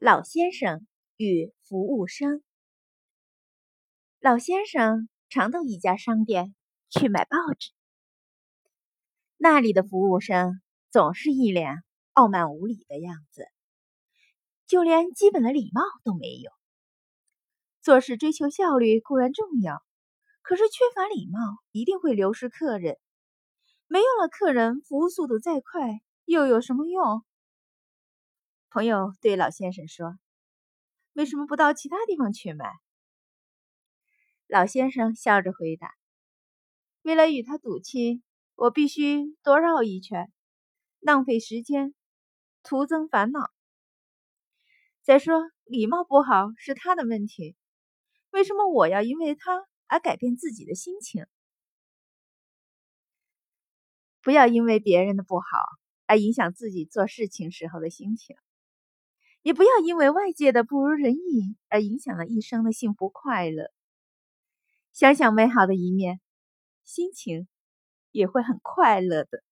老先生与服务生。老先生常到一家商店去买报纸，那里的服务生总是一脸傲慢无礼的样子，就连基本的礼貌都没有。做事追求效率固然重要，可是缺乏礼貌一定会流失客人。没有了客人，服务速度再快又有什么用？朋友对老先生说：“为什么不到其他地方去买？”老先生笑着回答：“为了与他赌气，我必须多绕一圈，浪费时间，徒增烦恼。再说，礼貌不好是他的问题，为什么我要因为他而改变自己的心情？不要因为别人的不好而影响自己做事情时候的心情。”也不要因为外界的不如人意而影响了一生的幸福快乐。想想美好的一面，心情也会很快乐的。